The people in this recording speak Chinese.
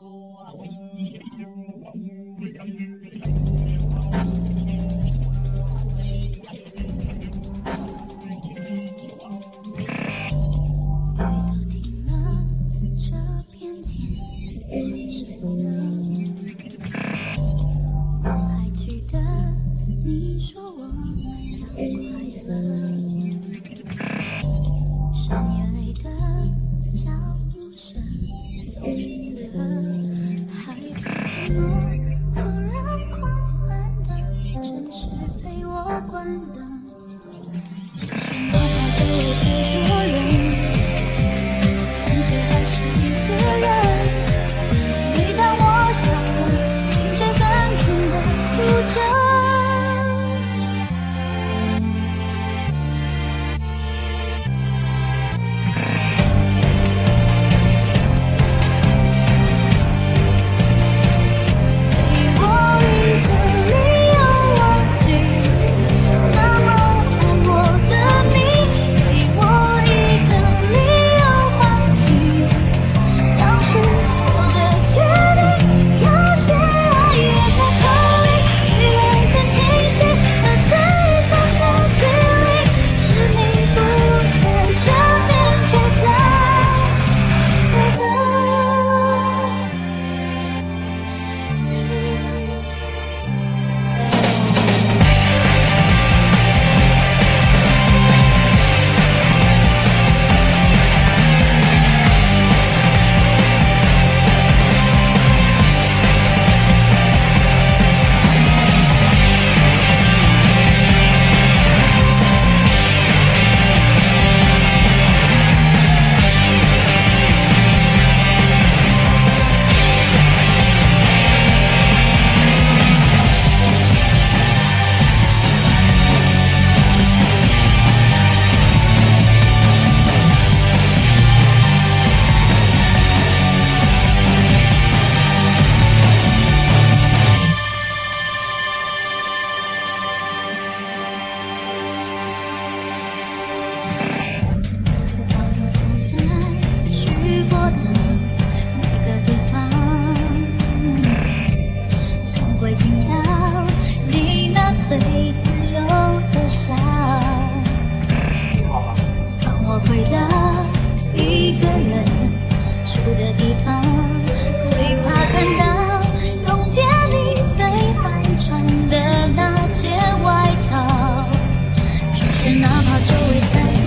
雨都停，周围再